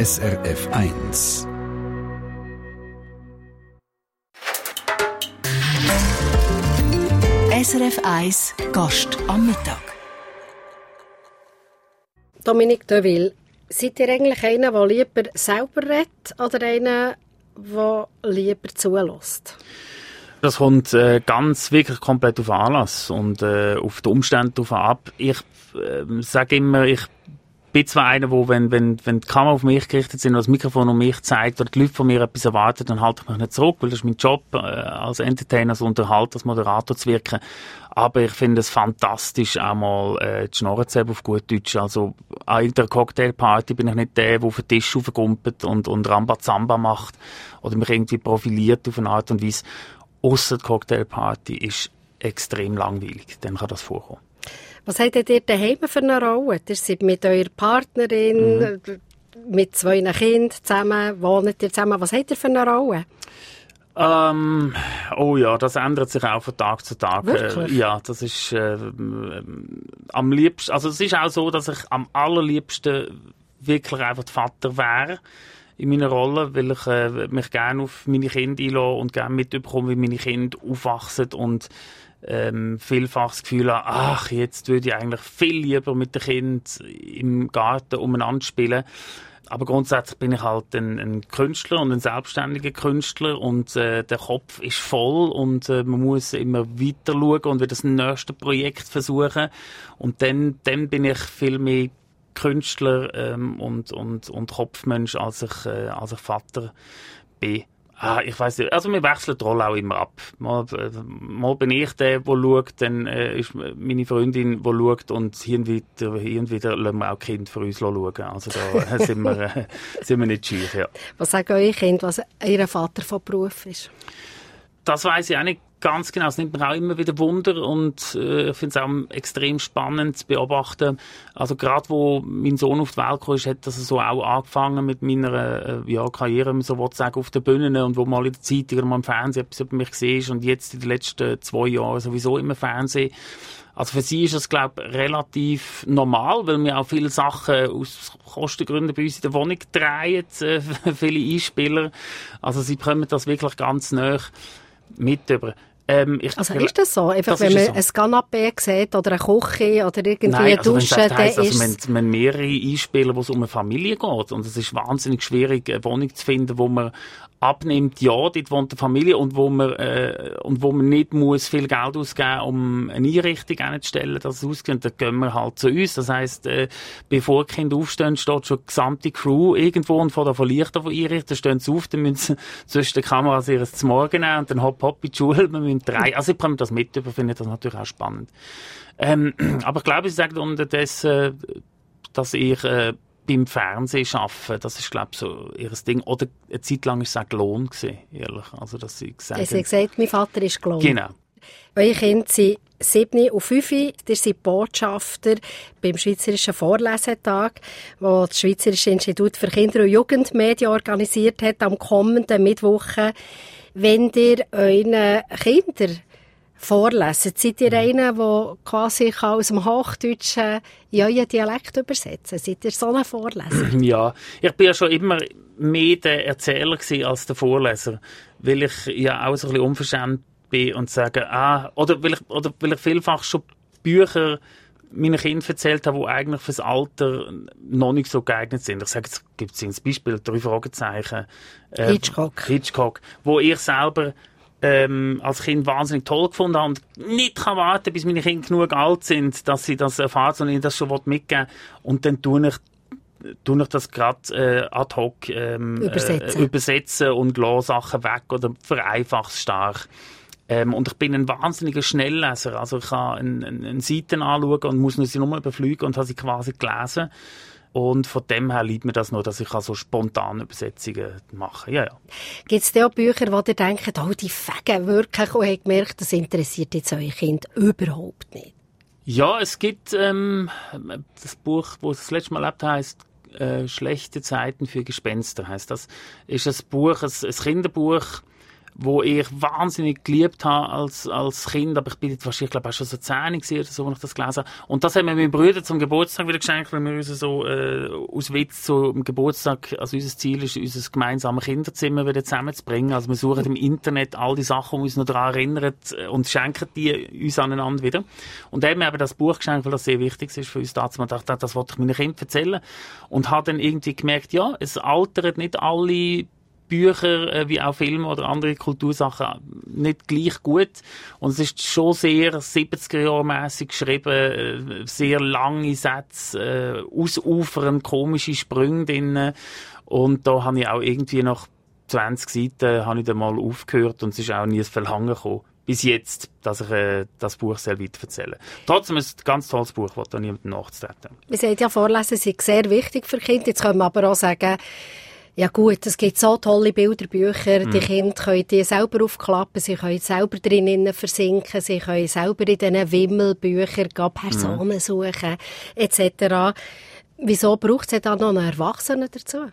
SRF 1. SRF 1 Gast am Mittag. Dominik Deville, seid ihr eigentlich einer, der lieber selber redet oder einer, der lieber zulässt? Das kommt äh, ganz wirklich komplett auf Anlass und äh, auf die Umstände drauf ab. Ich äh, sage immer, ich bin zwar einer, wo, wenn, wenn, wenn die Kamera auf mich gerichtet sind, oder das Mikrofon um mich zeigt, oder die Leute von mir etwas erwarten, dann halte ich mich nicht zurück, weil das ist mein Job, äh, als Entertainer, als Unterhalter, als Moderator zu wirken. Aber ich finde es fantastisch, auch mal äh, die Schnorren zu haben, auf gut Deutsch. Also an der Cocktailparty bin ich nicht der, der auf den Tisch aufgumpelt und, und Rambazamba macht oder mich irgendwie profiliert auf eine Art und Weise. Ausser die Cocktailparty ist extrem langweilig, dann kann das vorkommen. Was habt ihr daheim für eine Rolle? Ihr seid mit eurer Partnerin, mhm. mit zwei Kindern zusammen, wohnt ihr zusammen. Was habt ihr für eine Rolle? Ähm, oh ja, das ändert sich auch von Tag zu Tag. Wirklich? Äh, ja, das ist äh, am liebsten, also es ist auch so, dass ich am allerliebsten wirklich einfach Vater wäre in meiner Rolle, weil ich äh, mich gerne auf meine Kinder einlasse und gerne mitbekomme, wie meine Kinder aufwachsen und ähm, vielfach das Gefühl habe, ach, jetzt würde ich eigentlich viel lieber mit den Kindern im Garten umeinander spielen. Aber grundsätzlich bin ich halt ein, ein Künstler und ein selbstständiger Künstler und äh, der Kopf ist voll und äh, man muss immer weiter schauen und wieder das nächste Projekt versuchen. Und dann, dann bin ich viel mehr Künstler ähm, und, und, und Kopfmensch, als ich, äh, als ich Vater bin. Ah, ich weiß nicht. Also wir wechseln die Rolle auch immer ab. Mal, äh, mal bin ich der, der schaut, dann äh, ist meine Freundin, die schaut und hier und wieder, hier und wieder lassen wir auch Kind für uns schauen. Also da sind, wir, äh, sind wir nicht scheu. Ja. Was sagen eure Kinder, was ihr Vater von Beruf ist? Das weiß ich auch nicht Ganz genau, es nimmt mir auch immer wieder Wunder und äh, ich finde es auch extrem spannend zu beobachten. Also gerade wo mein Sohn auf die Welt kam, hat das so auch angefangen mit meiner äh, ja, Karriere, so will sagen, auf der Bühne und wo mal in der Zeitung oder mal im Fernsehen etwas über mich gesehen und jetzt in den letzten zwei Jahren sowieso immer Fernsehen. Also für sie ist das, glaube ich, relativ normal, weil wir auch viele Sachen aus Kostengründen bei uns in der Wohnung drehen, äh, viele Einspieler. Also sie bekommen das wirklich ganz nah mit über. Ähm, also ist das so? Einfach, das wenn man so. ein Canapé sieht oder eine Küche oder irgendwie Nein, eine also Dusche, dann heisst, also man, man mehrere Einspieler, wo es um eine Familie geht. Und es ist wahnsinnig schwierig, eine Wohnung zu finden, wo man abnimmt, ja, dort wohnt eine Familie und wo man, äh, und wo man nicht muss viel Geld ausgeben um eine Einrichtung einzustellen, dass es ausgeht, dann gehen wir halt zu uns. Das heisst, äh, bevor die Kinder aufstehen, steht schon die gesamte Crew irgendwo und vor der Verlichter von einrichten, stehen sie auf, dann müssen sie zwischen den Kameras ihres zum Morgen nehmen und dann hopp, hopp in die Schule, wir müssen drei, also ich bringe das mit, ich finde das natürlich auch spannend. Ähm, aber ich glaube, sie sagt unterdessen, dass ich, äh, beim Fernsehen arbeiten, das ist, glaube ich, so ihr Ding. Oder eine Zeit lang war es auch Lohn, ehrlich. Also, dass sie gesagt Sie haben gesagt, mein Vater ist gelohnt. Genau. Eure Kinder sind sieben und fünf. Ihr seid Botschafter beim Schweizerischen Vorlesetag, wo das Schweizerische Institut für Kinder- und Jugendmedien organisiert hat am kommenden Mittwoch. Wenn ihr euren Kindern vorlesen. Seid ihr mhm. einer, der quasi aus dem Hochdeutschen in euren Dialekt übersetzen Seid ihr so ein Vorleser? Ja, ich bin ja schon immer mehr der Erzähler als der Vorleser, weil ich ja auch so ein bisschen unverschämt bin und sage, ah, oder weil ich, oder weil ich vielfach schon Bücher meinen Kindern erzählt habe, die eigentlich fürs Alter noch nicht so geeignet sind. Ich sage, es gibt ein Beispiel, drei Fragezeichen. Äh, Hitchcock. Hitchcock, wo ich selber ähm, als Kind wahnsinnig toll gefunden habe und nicht kann warten, bis meine Kinder genug alt sind, dass sie das erfahren, sondern ich das schon mitgeben Und dann tue ich tue ich das gerade äh, ad hoc ähm, übersetzen. Äh, übersetzen und lasse Sachen weg oder vereinfache es stark. Ähm, und ich bin ein wahnsinniger Schnellleser. Also ich kann eine, eine, eine Seite anschauen und muss sie nur überfliegen und habe sie quasi gelesen. Und von dem her liebt mir das nur, dass ich also spontan Übersetzungen mache. Ja, ja. Gibt es auch Bücher, wo ihr denkt, oh, die fegen wirklich und habt gemerkt, das interessiert jetzt euer Kind überhaupt nicht? Ja, es gibt ähm, das Buch, wo es das letzte Mal erlebt heißt äh, Schlechte Zeiten für Gespenster heißt das. Ist ein Buch, ein, ein Kinderbuch, wo ich wahnsinnig geliebt habe als, als Kind, aber ich bin jetzt wahrscheinlich, glaube ich, auch schon so 10 gewesen oder so, als ich das gelesen habe. Und das haben wir meinen Brüdern zum Geburtstag wieder geschenkt, weil wir uns so, äh, aus Witz so am Geburtstag, also unser Ziel ist, unser gemeinsames Kinderzimmer wieder zusammenzubringen. Also wir suchen im Internet all die Sachen, die uns noch daran erinnern äh, und schenken die uns aneinander wieder. Und dann haben wir eben das Buch geschenkt, weil das sehr wichtig ist für uns damals. Man dachte, das wollte ich meinen Kindern erzählen. Und habe dann irgendwie gemerkt, ja, es altert nicht alle Bücher äh, wie auch Filme oder andere Kultursachen nicht gleich gut. Und es ist schon sehr 70er-Jahr-mässig geschrieben, äh, sehr lange Sätze, äh, ausufernd, komische Sprünge drin. Und da habe ich auch irgendwie nach 20 Seiten habe ich dann mal aufgehört und es ist auch nie ein Verlangen gekommen bis jetzt, dass ich äh, das Buch sehr weit erzähle. Trotzdem ist es ein ganz tolles Buch, das da niemandem nachzutreten. Wir sagen ja, Vorlesen sind sehr wichtig für Kinder. Jetzt können wir aber auch sagen, ja gut, es gibt so tolle Bilderbücher, mm. die Kinder können die selber aufklappen, sie können selber drinnen versinken, sie können selber in diesen Wimmelbüchern Personen mm. suchen, etc. Wieso braucht es dann noch einen Erwachsenen dazu?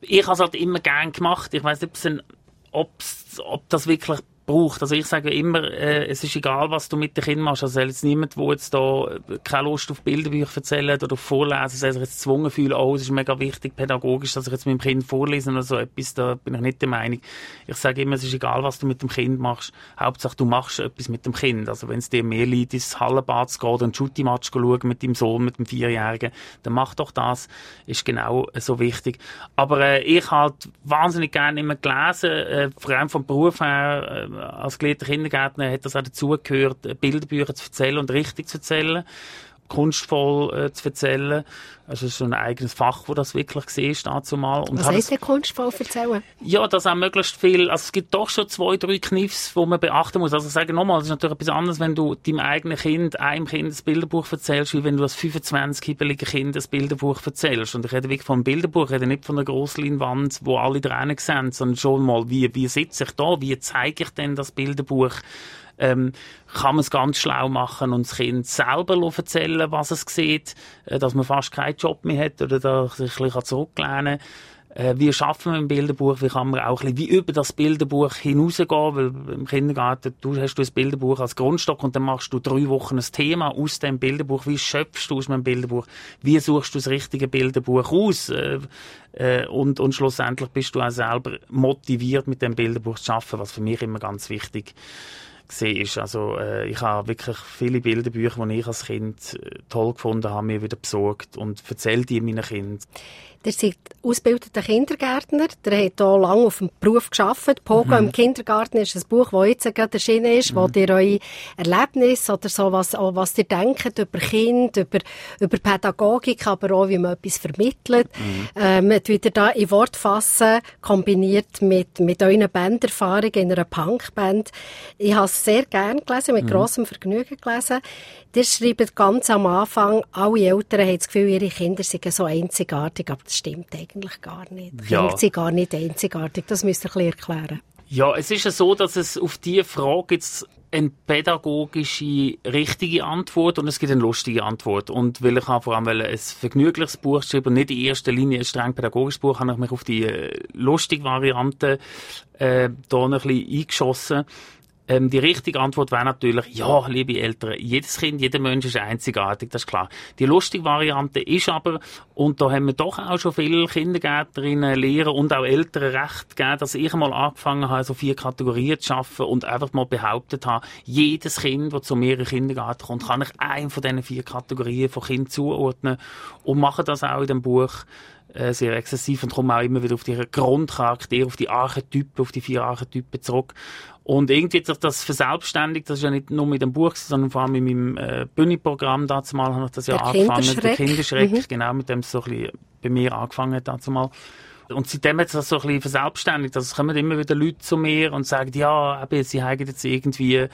Ich habe es halt immer gern gemacht. Ich weiß nicht, ob das wirklich braucht. Also ich sage immer, äh, es ist egal, was du mit den Kindern machst. Also jetzt niemand, der jetzt da keine Lust auf Bilderbücher erzählt oder auf Vorlesen, sich jetzt gezwungen fühlt, oh, es ist mega wichtig pädagogisch, dass ich jetzt mit dem Kind vorlese oder so etwas, da bin ich nicht der Meinung. Ich sage immer, es ist egal, was du mit dem Kind machst. Hauptsache, du machst etwas mit dem Kind. Also wenn es dir mehr liegt, ins Hallenbad zu gehen oder einen Shooty-Match schauen mit deinem Sohn, mit dem Vierjährigen, dann mach doch das. Ist genau so wichtig. Aber äh, ich halt wahnsinnig gerne immer gelesen, äh, vor allem vom Beruf her, äh, als gelehrter Kindergärtner hat das auch dazugehört, Bilderbücher zu erzählen und richtig zu erzählen kunstvoll äh, zu erzählen. Also es ist ein eigenes Fach, wo das wirklich war, dazu mal. Und Was heisst denn kunstvoll erzählen? Ja, dass auch möglichst viel, also es gibt doch schon zwei, drei Kniffs, die man beachten muss. Also ich sage nochmal, es ist natürlich etwas anderes, wenn du deinem eigenen Kind, einem Kind ein Bilderbuch erzählst, wie wenn du als 25 hibbeligen Kind ein Bilderbuch erzählst. Und ich rede wirklich von einem Bilderbuch, ich rede nicht von einer Grossleinwand, wo alle dran sind, sondern schon mal, wie, wie sitze ich da, wie zeige ich denn das Bilderbuch? Ähm, kann man es ganz schlau machen und das Kind selber erzählen, was es sieht, äh, dass man fast keinen Job mehr hat oder dass sich ein bisschen zurücklehnen kann. Äh, wie schaffen wir ein Bilderbuch? Wie kann man auch ein bisschen wie über das Bilderbuch hinausgehen? Weil im Kindergarten du hast du ein Bilderbuch als Grundstock und dann machst du drei Wochen ein Thema aus dem Bilderbuch. Wie schöpfst du aus einem Bilderbuch? Wie suchst du das richtige Bilderbuch aus? Äh, äh, und, und schlussendlich bist du auch selber motiviert, mit dem Bilderbuch zu arbeiten, was für mich immer ganz wichtig ist ist. Also äh, ich habe wirklich viele Bilderbücher, die ich als Kind äh, toll gefunden habe, mir wieder besorgt und erzähle die meinen Kindern. Ihr seid ausgebildeter Kindergärtner. Der hat hier lange auf dem Beruf gearbeitet. Pogo mhm. im Kindergarten ist ein Buch, das jetzt gerade erschienen ist, mhm. wo ihr eure Erlebnisse oder so, was, was ihr denkt über Kinder, über, über Pädagogik, aber auch, wie man etwas vermittelt. Mhm. Ähm, wie ihr da in Wort fassen, kombiniert mit, mit euren Banderfahrungen in einer Punkband. Ich habe es sehr gerne gelesen, mit mhm. grossem Vergnügen gelesen. Ihr schreibt ganz am Anfang, alle Eltern haben das Gefühl, ihre Kinder seien so einzigartig, aber das stimmt eigentlich gar nicht. Ja. Kinder sind gar nicht einzigartig, das müsst ihr ein bisschen erklären. Ja, es ist ja so, dass es auf diese Frage jetzt eine pädagogische, richtige Antwort und es gibt eine lustige Antwort. Und weil ich vor allem ein vergnügliches Buch schreibe und nicht in erster Linie ein streng pädagogisches Buch, habe ich mich auf die äh, lustige Variante äh, da ein bisschen eingeschossen. Ähm, die richtige Antwort wäre natürlich, ja, liebe Eltern, jedes Kind, jeder Mensch ist einzigartig, das ist klar. Die lustige Variante ist aber, und da haben wir doch auch schon viele Kindergärterinnen, Lehrer und auch Eltern recht gegeben, dass ich einmal angefangen habe, so vier Kategorien zu schaffen und einfach mal behauptet habe, jedes Kind, das zu mir in den Kindergarten kommt, kann ich einen von diesen vier Kategorien von Kind zuordnen und mache das auch in dem Buch äh, sehr exzessiv und komme auch immer wieder auf die Grundcharaktere, auf die Archetypen, auf die vier Archetypen zurück. Und irgendwie hat sich das verselbstständigt, das ist ja nicht nur mit dem Buch, sondern vor allem in meinem äh, Bühnenprogramm dazu mal habe ich das ja der angefangen. Der Kinderschreck, mhm. genau, mit dem es so ein bisschen bei mir angefangen hat dazu mal. Und seitdem hat es das so ein bisschen verselbstständigt. Also es kommen immer wieder Leute zu mir und sagen, ja, eben, sie haben jetzt irgendwie äh,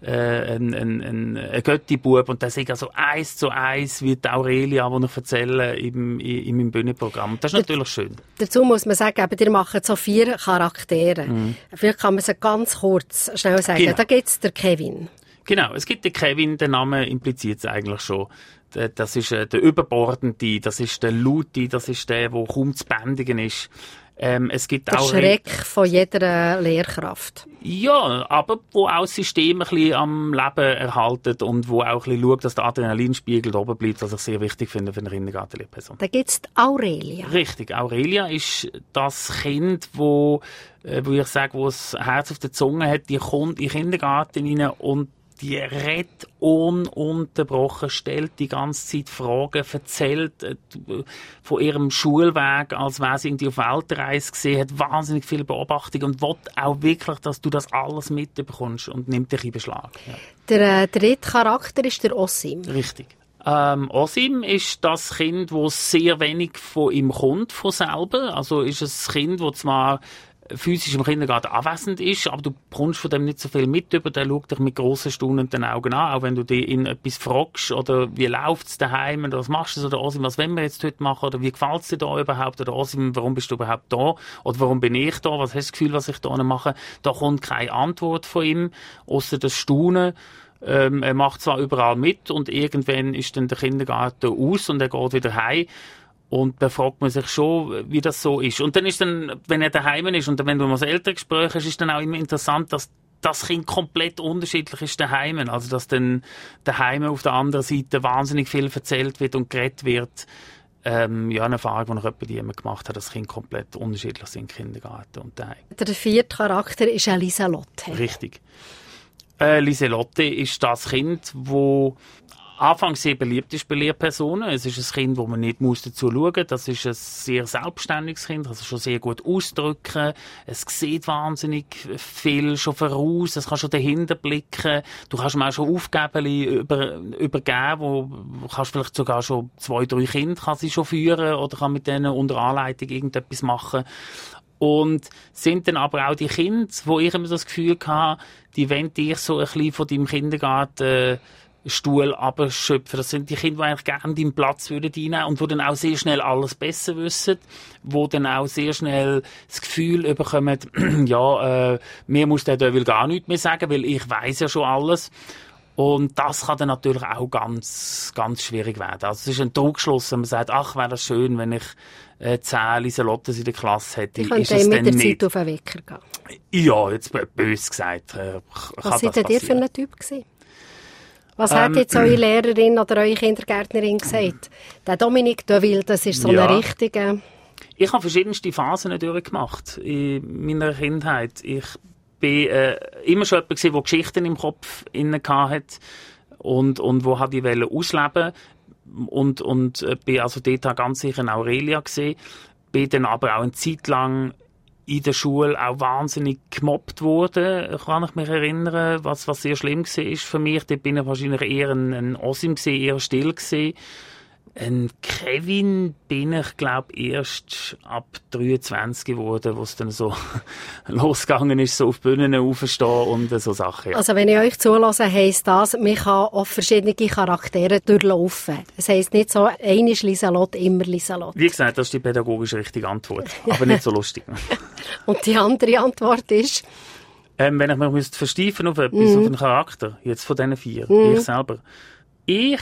ein, ein, ein, ein Götti-Bub und der sagt also eins zu eins wie die Aurelia, die ich erzähle in, in meinem Bühnenprogramm. Das ist natürlich schön. Dazu muss man sagen, eben, ihr macht so vier Charaktere. Mhm. Vielleicht kann man sie ganz kurz schnell sagen. Genau. Da gibt es der Kevin. Genau, es gibt den Kevin, der Name impliziert es eigentlich schon. Das ist äh, der Überbordende, das ist der Laute, das ist der, der kaum zu bändigen ist. Ähm, es gibt Der auch Schreck von jeder Lehrkraft. Ja, aber wo auch das System ein bisschen am Leben erhalten und wo auch ein bisschen schaut, dass der Adrenalinspiegel oben bleibt, was ich sehr wichtig finde für eine Kindergartenlehrperson. Da gibt's die Aurelia. Richtig, Aurelia ist das Kind, wo, äh, wo ich sage, wo das Herz auf der Zunge hat, die kommt in den Kindergarten rein und die redet ununterbrochen, stellt die ganze Zeit Fragen, erzählt äh, von ihrem Schulweg, als wäre sie irgendwie auf Weltreise gesehen, hat wahnsinnig viel Beobachtung und will auch wirklich, dass du das alles mitbekommst und nimmt dich in Beschlag. Ja. Der äh, dritte Charakter ist der Ossim. Richtig. Ähm, Osim ist das Kind, wo sehr wenig von ihm kommt, von selber. Also ist es ein Kind, das zwar physisch im Kindergarten anwesend ist, aber du bekommst von dem nicht so viel mit über, der schaut dich mit grossen staunenden Augen an, auch wenn du dich in etwas fragst, oder wie läuft's daheim, oder was machst du, oder Osim, was wollen wir jetzt heute machen, oder wie gefällt's dir da überhaupt, oder Osim, warum bist du überhaupt da, oder warum bin ich da, was hast du das Gefühl, was ich da mache, da kommt keine Antwort von ihm, außer das Staunen, ähm, er macht zwar überall mit und irgendwann ist dann der Kindergarten aus und er geht wieder heim und da fragt man sich schon, wie das so ist. Und dann ist dann, wenn er daheim ist und wenn du mal das Elterngespräch hast, ist dann auch immer interessant, dass das Kind komplett unterschiedlich ist daheim. Also, dass dann daheim auf der anderen Seite wahnsinnig viel erzählt wird und geredet wird. Ähm, ja, eine Erfahrung, die noch jemand gemacht hat, dass Kinder komplett unterschiedlich sind im Kindergarten und daheim. Der vierte Charakter ist Elisa Lotte. Richtig. Äh, Liselotte ist das Kind, wo anfangs sehr beliebt ist bei Lehrpersonen. Es ist ein Kind, wo man nicht muss dazu schauen muss. Das ist ein sehr selbstständiges Kind, also schon sehr gut ausdrücken. Es sieht wahnsinnig viel schon voraus. Es kann schon dahinter blicken. Du kannst ihm auch schon Aufgaben über, übergeben, wo kannst vielleicht sogar schon zwei, drei Kinder kann sie schon führen oder kann mit denen unter Anleitung irgendetwas machen. Und sind dann aber auch die Kinder, wo ich immer das Gefühl hatte, die wollen dich so ein bisschen von deinem Kindergarten Stuhl abschöpfen. Das sind die Kinder, die eigentlich gerne deinen Platz würden einnehmen und die dann auch sehr schnell alles besser wissen, wo dann auch sehr schnell das Gefühl bekommen, ja, äh, mir muss der will gar nichts mehr sagen, weil ich weiß ja schon alles. Und das kann dann natürlich auch ganz, ganz schwierig werden. Also es ist ein Druckschluss, wenn man sagt, ach, wäre das schön, wenn ich äh, zehn Lieselottes in der Klasse hätte. Ich könnte mit der nicht. Zeit auf den Wecker gehen. Ja, jetzt bös gesagt. Äh, Was seid ihr für ein Typ gewesen? Was ähm, hat jetzt eure Lehrerin oder eure Kindergärtnerin gesagt? Der Dominik Deville, das ist so ja. eine richtige... Ich habe verschiedenste Phasen durchgemacht in meiner Kindheit. Ich bin äh, immer schon jemand der Geschichten im Kopf inne hat und und wo hat die Welle ausleben und und äh, bin also dort ganz sicher eine Aurelia gesehen. Bin dann aber auch eine Zeit lang in der Schule auch wahnsinnig gemobbt wurde, kann ich mich erinnern, was, was sehr schlimm war für mich. Da bin ich wahrscheinlich eher ein, ein Osim gewesen, eher still gewesen. Ein Kevin bin ich, glaube erst ab 23 geworden, wo es dann so losgegangen ist, so auf Bühnen aufstehen und so Sachen. Ja. Also wenn ich euch zulasse, heisst das, man kann auf verschiedene Charaktere durchlaufen. Es heisst nicht so, eine ist Lieselotte, immer Lieselotte. Wie gesagt, das ist die pädagogisch richtige Antwort, aber nicht so lustig. und die andere Antwort ist? Ähm, wenn ich mich versteifen auf etwas, mm. auf einen Charakter, jetzt von diesen vier, mm. ich selber. Ich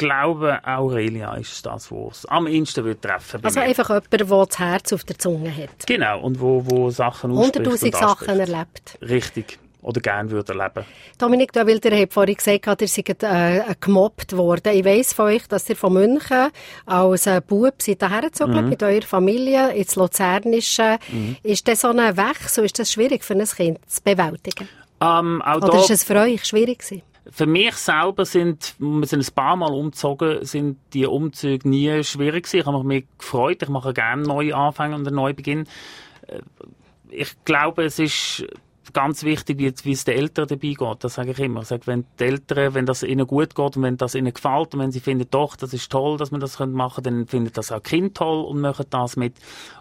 glaube, Aurelia ist das, was am ehesten treffen Also mir. einfach jemand, der das Herz auf der Zunge hat. Genau, und wo, wo Sachen ausspricht Hunderttausend Sachen erlebt. Richtig. Oder gerne würde erleben. Dominik, du Wilder hat vorhin gesagt, ihr seid äh, gemobbt worden. Ich weiss von euch, dass ihr von München als äh, Bub seid hergezogen mhm. mit eurer Familie ins Luzernische. Mhm. Ist das so ein Wechsel, ist das schwierig für ein Kind zu bewältigen? Ähm, Oder ist es für euch schwierig gewesen? Für mich selber sind, wir sind ein paar Mal umgezogen, sind die Umzüge nie schwierig gewesen. Ich habe mich gefreut. Ich mache gerne neue Anfänge und einen Neubeginn. Äh, ich glaube, es ist ganz wichtig, wie, es den Eltern dabei geht. Das sage ich immer. Ich sage, wenn die Eltern, wenn das ihnen gut geht und wenn das ihnen gefällt und wenn sie finden, doch, das ist toll, dass man das machen können, dann findet das auch Kind toll und machen das mit.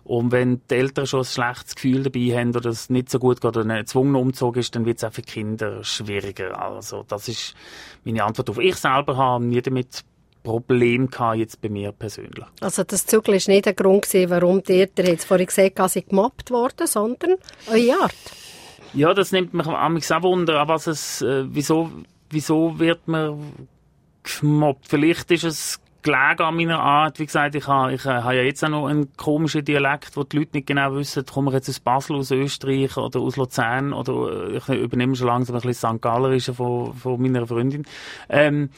Und wenn die Eltern schon ein schlechtes Gefühl dabei haben oder es nicht so gut geht oder ein erzwungener Umzug ist, dann wird es auch für Kinder schwieriger. Also, das ist meine Antwort auf. Ich selber habe nie damit Problem gehabt, jetzt bei mir persönlich. Also das Zügel war nicht der Grund, warum ihr, ihr jetzt vorhin gesagt habt, gemobbt worden, sondern eure Art. Ja, das nimmt mich am auch Wunder, was es, äh, wieso, wieso wird man gemobbt? Vielleicht ist es gelegen an meiner Art. Wie gesagt, ich habe, ich habe ja jetzt auch noch einen komischen Dialekt, wo die Leute nicht genau wissen, komme ich jetzt aus Basel, aus Österreich oder aus Luzern oder ich übernehme schon langsam ein bisschen St. Gallerische von, von meiner Freundin. Ähm,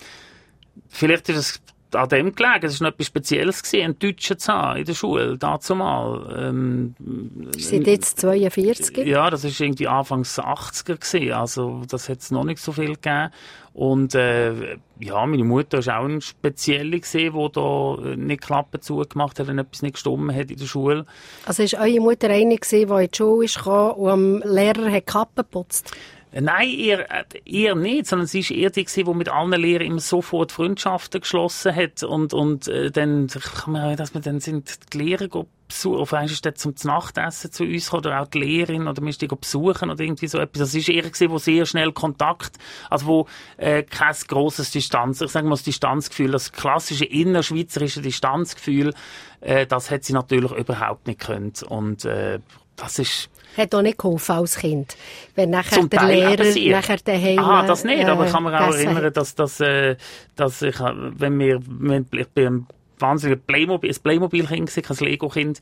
vielleicht ist es an dem gelegen. Es war noch etwas Spezielles, gewesen, einen Deutschen zu haben in der Schule, dazu mal. Ähm, sind jetzt 42? Ja, das war irgendwie Anfangs 80er gewesen, also das hat es noch nicht so viel gegeben. Und äh, ja, meine Mutter war auch eine Spezielle, gewesen, die da nicht Klappen zugemacht hat, wenn etwas nicht gestimmt hat in der Schule. Also war eure Mutter eine, gewesen, die in die Schule kam und am Lehrer hat Kappen geputzt? Nein, eher, eher nicht, sondern sie war eher die, die mit allen Lehrern immer sofort Freundschaften geschlossen hat und, und äh, dann kann man, dass wir dann sind die Lehrer besuchen, auf einmal ist zum Nachtessen zu uns oder auch die Lehrerin oder wir die besuchen oder irgendwie so etwas. Das ist eher gewesen, wo sehr schnell Kontakt, also wo äh, kein grosses Distanz, ich sage mal das Distanzgefühl, das klassische innerschweizerische Distanzgefühl, äh, das hat sie natürlich überhaupt nicht können und äh, das ist hat auch nicht geholfen als Kind. Wenn nachher Zum der Teil Lehrer nachher daheim... Aha, das nicht, äh, aber ich kann mich auch erinnern, dass, dass, äh, dass ich, wenn wir, wenn, ich bin wahnsinnig Playmobil, ein Playmobil-Kind, ein Lego-Kind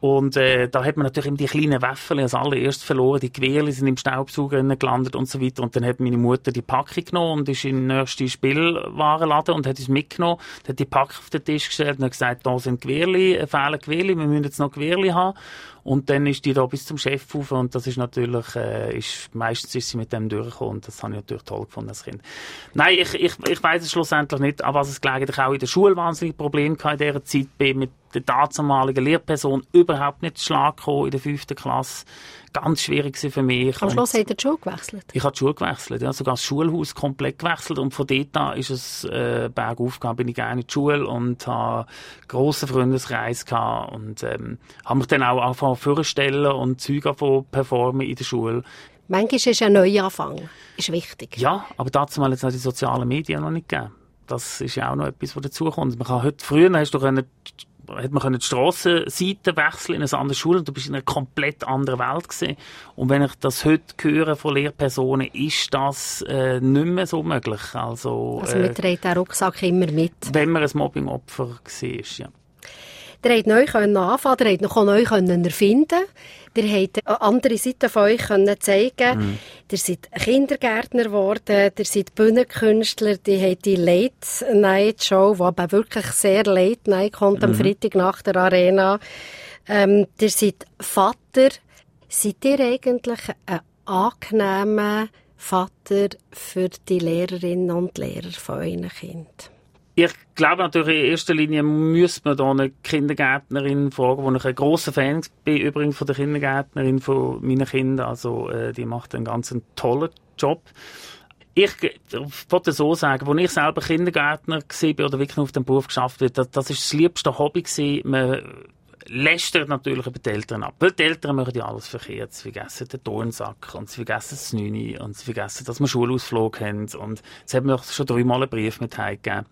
und äh, da hat man natürlich immer die kleinen Waffen als allererst verloren. Die Gewehre sind im Staubsauger gelandet und so weiter. Und dann hat meine Mutter die Packung genommen und ist in den nächsten Spielwarenladen und hat es mitgenommen. Hat die Packung auf den Tisch gestellt und hat gesagt, da sind Gewehrli, äh, fehlen Gewehrli, wir müssen jetzt noch Gewehrli haben. Und dann ist die da bis zum Chef rauf und das ist natürlich, äh, ist, meistens ist sie mit dem durchgekommen und das habe ich natürlich toll gefunden als Kind. Nein, ich, ich, ich weiß es schlussendlich nicht, aber was es gelegen Ich auch in der Schule wahnsinnig Probleme in dieser Zeit, bin mit der dazumaligen Lehrperson überhaupt nicht zu Schlag gekommen in der fünften Klasse. Ganz schwierig für mich. Am Schluss hat er die Schule gewechselt? Ich habe die Schule gewechselt, ja, sogar das Schulhaus komplett gewechselt und von dort an ist es äh, bergauf gegangen, bin ich gerne in die Schule und habe grossen Freundeskreis gehabt und ähm, habe mich dann auch angefangen vorstellen und Züge von performen in der Schule. Manchmal ist ein Neuanfang, ist wichtig. Ja, aber dazu mal jetzt noch die sozialen Medien noch nicht gegeben. Das ist ja auch noch etwas, was dazukommt. Man kann heute, früher hast du können hat man die Strassenseite wechseln in eine andere Schule und du bist in einer komplett anderen Welt gesehen. Und wenn ich das heute höre von Lehrpersonen, ist das äh, nicht mehr so möglich. Also, also man äh, trägt den Rucksack immer mit. Wenn man ein Mobbingopfer war, ja. Ihr habt neu anfangen, ihr habt noch neu erfinden Ihr habt eine andere Seite von euch können zeigen mhm. Ihr seid Kindergärtner geworden, ihr seid Bühnenkünstler, ihr habt die Late Night Show, die aber wirklich sehr Late Night kommt, mhm. am Freitag nach der Arena. Ähm, ihr seid Vater. Seid ihr eigentlich ein angenehmer Vater für die Lehrerinnen und Lehrer von euren Kindern? Ich glaube natürlich, in erster Linie müsste man da eine Kindergärtnerin fragen, wo ich ein grosser Fan bin, übrigens von der Kindergärtnerin von meinen Kindern. Also, äh, die macht einen ganz tollen Job. Ich wollte so sagen, als ich selber Kindergärtner war oder wirklich auf dem Beruf geschafft habe, das, das ist das liebste Hobby gewesen. Man lästert natürlich über die Eltern ab. Weil die Eltern machen ja alles verkehrt. Sie vergessen den Tonsack und sie vergessen das Neune und sie vergessen, dass wir Schulausflug haben. Und jetzt haben wir schon dreimal einen Brief mit heimgegeben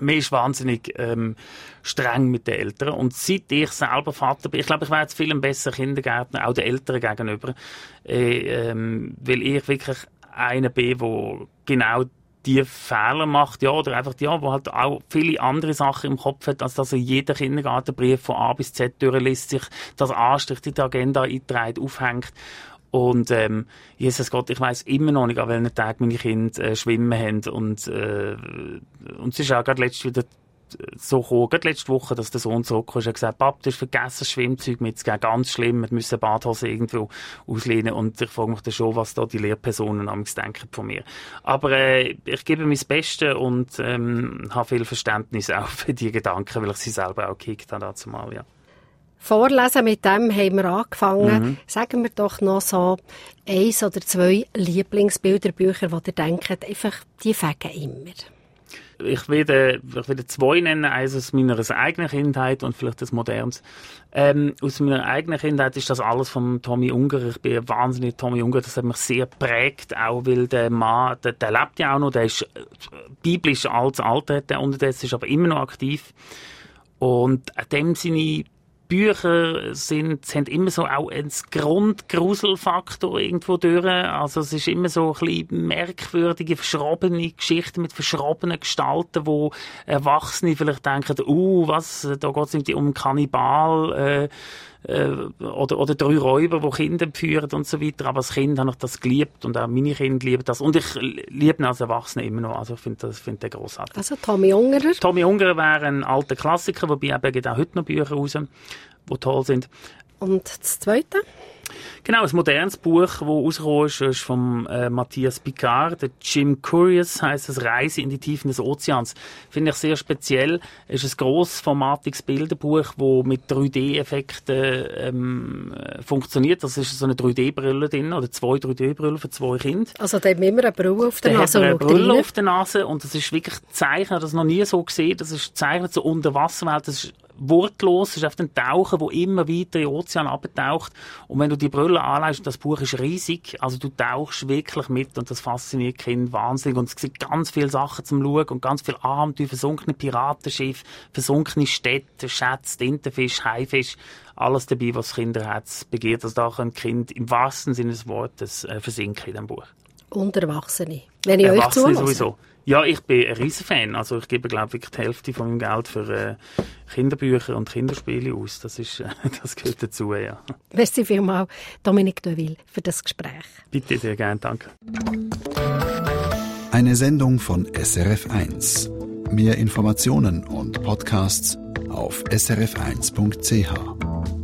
man ist wahnsinnig ähm, streng mit den Eltern. Und seit ich selber Vater bin, ich glaube, ich wäre jetzt viel ein besser Kindergärtner, auch den Eltern gegenüber, äh, ähm, weil ich wirklich einer bin, der genau die Fehler macht, ja, oder einfach, ja, wo halt auch viele andere Sachen im Kopf hat, als dass er jeden Kindergartenbrief von A bis Z durchliest, sich das Anstrich in die Agenda einträgt, aufhängt und ähm, Jesus Gott, ich weiß immer noch nicht, an welchen Tag meine Kinder äh, schwimmen haben. Und, äh, und es ist auch gerade letztes wieder so gekommen, gerade letzte Woche, dass der Sohn zurückkam und gesagt Papa, du hast vergessen, Schwimmzeug mitzugeben. Ganz schlimm, wir müssen Badhose irgendwo auslehnen. Und ich frage mich dann schon, was da die Lehrpersonen am denken von mir. Aber äh, ich gebe mein Bestes und ähm, habe viel Verständnis auch für die Gedanken, weil ich sie selber auch gekickt habe dazu mal, ja. Vorlesen, mit dem haben wir angefangen. Mhm. Sagen wir doch noch so eins oder zwei Lieblingsbilderbücher, die ihr denkt, einfach, die fegen immer. Ich werde, ich werde zwei nennen, eines aus meiner eigenen Kindheit und vielleicht das modernes. Ähm, aus meiner eigenen Kindheit ist das alles von Tommy Unger. Ich bin wahnsinnig Tommy Unger, das hat mich sehr prägt, auch weil der Mann, der, der lebt ja auch noch, der ist äh, biblisch als Alter, der unterdessen ist aber immer noch aktiv. Und dem seine Bücher sind, haben immer so auch einen Grundgruselfaktor irgendwo durch. Also es ist immer so ein bisschen merkwürdige, verschrobene Geschichten mit verschrobenen Gestalten, wo Erwachsene vielleicht denken, uh, was, da geht es um Kannibal, äh, äh, oder, oder drei Räuber, die Kinder führen und so weiter. Aber als Kind habe ich das geliebt und auch meine Kinder lieben das. Und ich liebe ihn als Erwachsener immer noch. Also ich finde das find den grossartig. Also Tommy Ungerer? Tommy Ungerer wäre ein alter Klassiker, wobei eben auch heute noch Bücher raus, die toll sind. Und das Zweite? Genau, ein modernes Buch, das rausgekommen ist, ist von äh, Matthias Picard. Der Jim Curious heisst es Reise in die Tiefen des Ozeans. Finde ich sehr speziell. Es ist ein grossformatiges Bilderbuch, das mit 3D-Effekten ähm, funktioniert. Das ist so eine 3D-Brille drin, oder zwei 3D-Brillen für zwei Kinder. Also da haben wir immer eine Brille auf der Da Nase. hat er eine Brille auf der Nase und das ist wirklich habe das noch nie so gesehen, das ist gezeichnet so unter Wasserwelt, das ist wortlos, ist einfach ein Taucher, der immer weiter in den Ozean abtaucht und wenn du die Brille anlegst, das Buch ist riesig, also du tauchst wirklich mit und das fasziniert Kinder wahnsinnig und es gibt ganz viele Sachen zum Schauen und ganz viele Abenteuer, versunkene Piratenschiffe, versunkene Städte, Schätze, Tintenfisch, Haifisch, alles dabei, was Kinderherz begehrt, also da können Kind im wahrsten Sinne des Wortes äh, versinken in diesem Buch. Und Erwachsene. Wenn ich euch Erwachsene zulasse. sowieso. Ja, ich bin ein riesen Fan. Also ich gebe, glaube ich, die Hälfte von meinem Geld für äh, Kinderbücher und Kinderspiele aus. Das, ist, äh, das gehört dazu, ja. Merci vielmals, Dominique Deville, für das Gespräch. Bitte sehr gerne, danke. Eine Sendung von SRF1. Mehr Informationen und Podcasts auf srf1.ch.